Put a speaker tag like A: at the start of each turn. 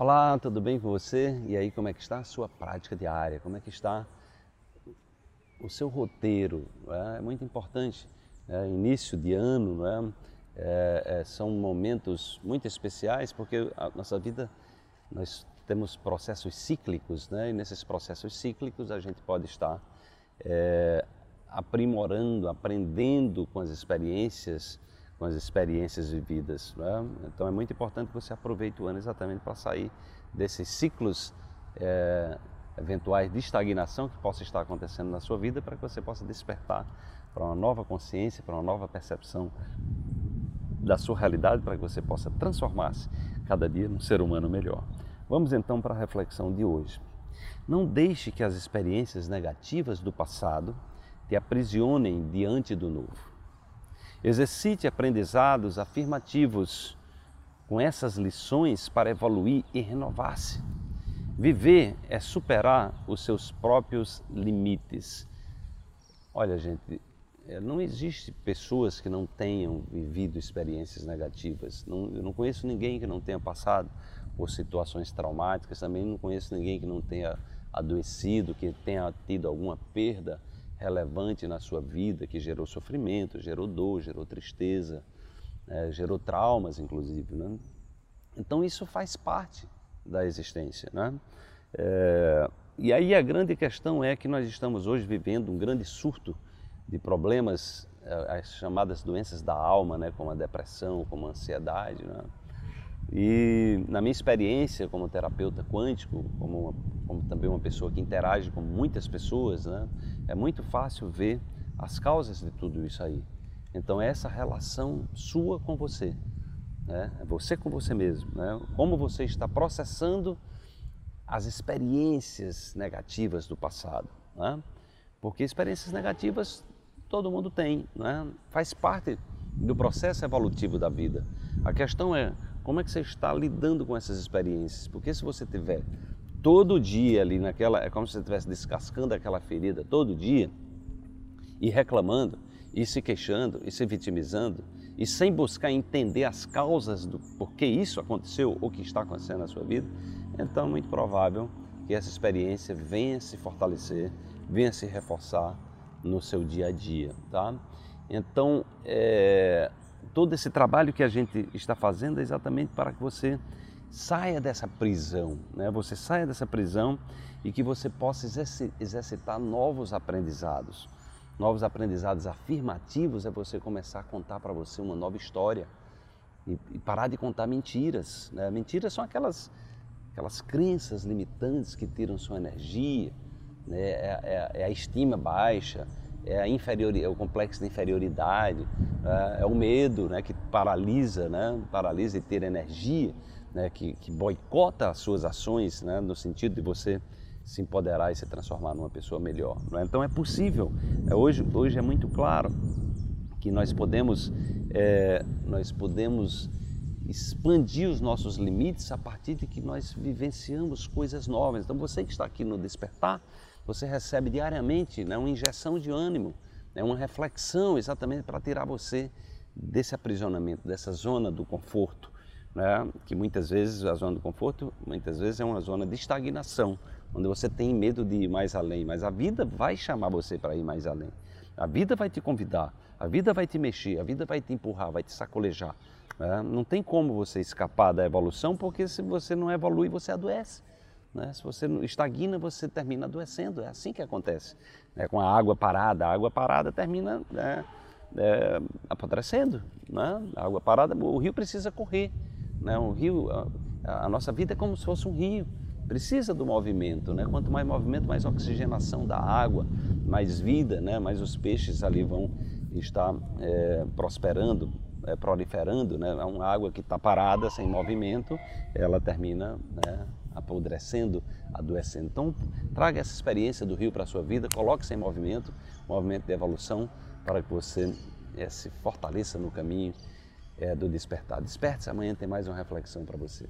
A: Olá, tudo bem com você? E aí, como é que está a sua prática diária? Como é que está o seu roteiro? É, é muito importante. É, início de ano, não é? É, é, são momentos muito especiais porque a nossa vida nós temos processos cíclicos, né? E nesses processos cíclicos a gente pode estar é, aprimorando, aprendendo com as experiências com as experiências vividas. Né? Então é muito importante que você aproveite o ano exatamente para sair desses ciclos é, eventuais de estagnação que possa estar acontecendo na sua vida para que você possa despertar para uma nova consciência, para uma nova percepção da sua realidade, para que você possa transformar-se cada dia num ser humano melhor. Vamos então para a reflexão de hoje. Não deixe que as experiências negativas do passado te aprisionem diante do novo. Exercite aprendizados afirmativos com essas lições para evoluir e renovar-se. Viver é superar os seus próprios limites. Olha, gente, é, não existe pessoas que não tenham vivido experiências negativas. Não, eu não conheço ninguém que não tenha passado por situações traumáticas, também não conheço ninguém que não tenha adoecido, que tenha tido alguma perda relevante na sua vida que gerou sofrimento, gerou dor, gerou tristeza, é, gerou traumas, inclusive. Né? Então isso faz parte da existência. Né? É, e aí a grande questão é que nós estamos hoje vivendo um grande surto de problemas, é, as chamadas doenças da alma, né? como a depressão, como a ansiedade. Né? E na minha experiência como terapeuta quântico, como, uma, como, também uma pessoa que interage com muitas pessoas, né, é muito fácil ver as causas de tudo isso aí. Então é essa relação sua com você, né, é você com você mesmo, né, como você está processando as experiências negativas do passado, né, porque experiências negativas todo mundo tem, né, faz parte do processo evolutivo da vida. A questão é como é que você está lidando com essas experiências? Porque se você tiver todo dia ali naquela, é como se você estivesse descascando aquela ferida todo dia e reclamando, e se queixando, e se vitimizando, e sem buscar entender as causas do porquê isso aconteceu ou que está acontecendo na sua vida, então é muito provável que essa experiência venha se fortalecer, venha se reforçar no seu dia a dia, tá? Então, é, todo esse trabalho que a gente está fazendo é exatamente para que você saia dessa prisão, né? Você saia dessa prisão e que você possa exercitar novos aprendizados. Novos aprendizados afirmativos é você começar a contar para você uma nova história e, parar de contar mentiras. Né? Mentiras são aquelas, aquelas crenças limitantes que tiram sua energia, né? é, é, é a estima baixa, é, a inferior, é o complexo de inferioridade, é, é o medo né, que paralisa, né, paralisa e ter energia, né, que, que boicota as suas ações né, no sentido de você se empoderar e se transformar numa pessoa melhor. Né? Então é possível. É, hoje, hoje é muito claro que nós podemos, é, nós podemos expandir os nossos limites a partir de que nós vivenciamos coisas novas. Então você que está aqui no Despertar, você recebe diariamente né, uma injeção de ânimo, né, uma reflexão exatamente para tirar você desse aprisionamento, dessa zona do conforto, né, que muitas vezes a zona do conforto, muitas vezes é uma zona de estagnação, onde você tem medo de ir mais além, mas a vida vai chamar você para ir mais além. A vida vai te convidar, a vida vai te mexer, a vida vai te empurrar, vai te sacolejar. Né? Não tem como você escapar da evolução, porque se você não evolui, você adoece. Né? Se você estagna, você termina adoecendo. É assim que acontece. Né? Com a água parada, a água parada termina né, é, apodrecendo. Né? A água parada, o rio precisa correr. Né? O rio, a, a, nossa vida é como se fosse um rio. Precisa do movimento. Né? Quanto mais movimento, mais oxigenação da água, mais vida, né? mais os peixes ali vão estar é, prosperando, é, proliferando. Né? Uma água que está parada, sem movimento, ela termina né, apodrecendo, adoecendo. Então, traga essa experiência do rio para a sua vida, coloque-se em movimento, movimento de evolução, para que você é, se fortaleça no caminho é, do despertar. Desperte-se, amanhã tem mais uma reflexão para você.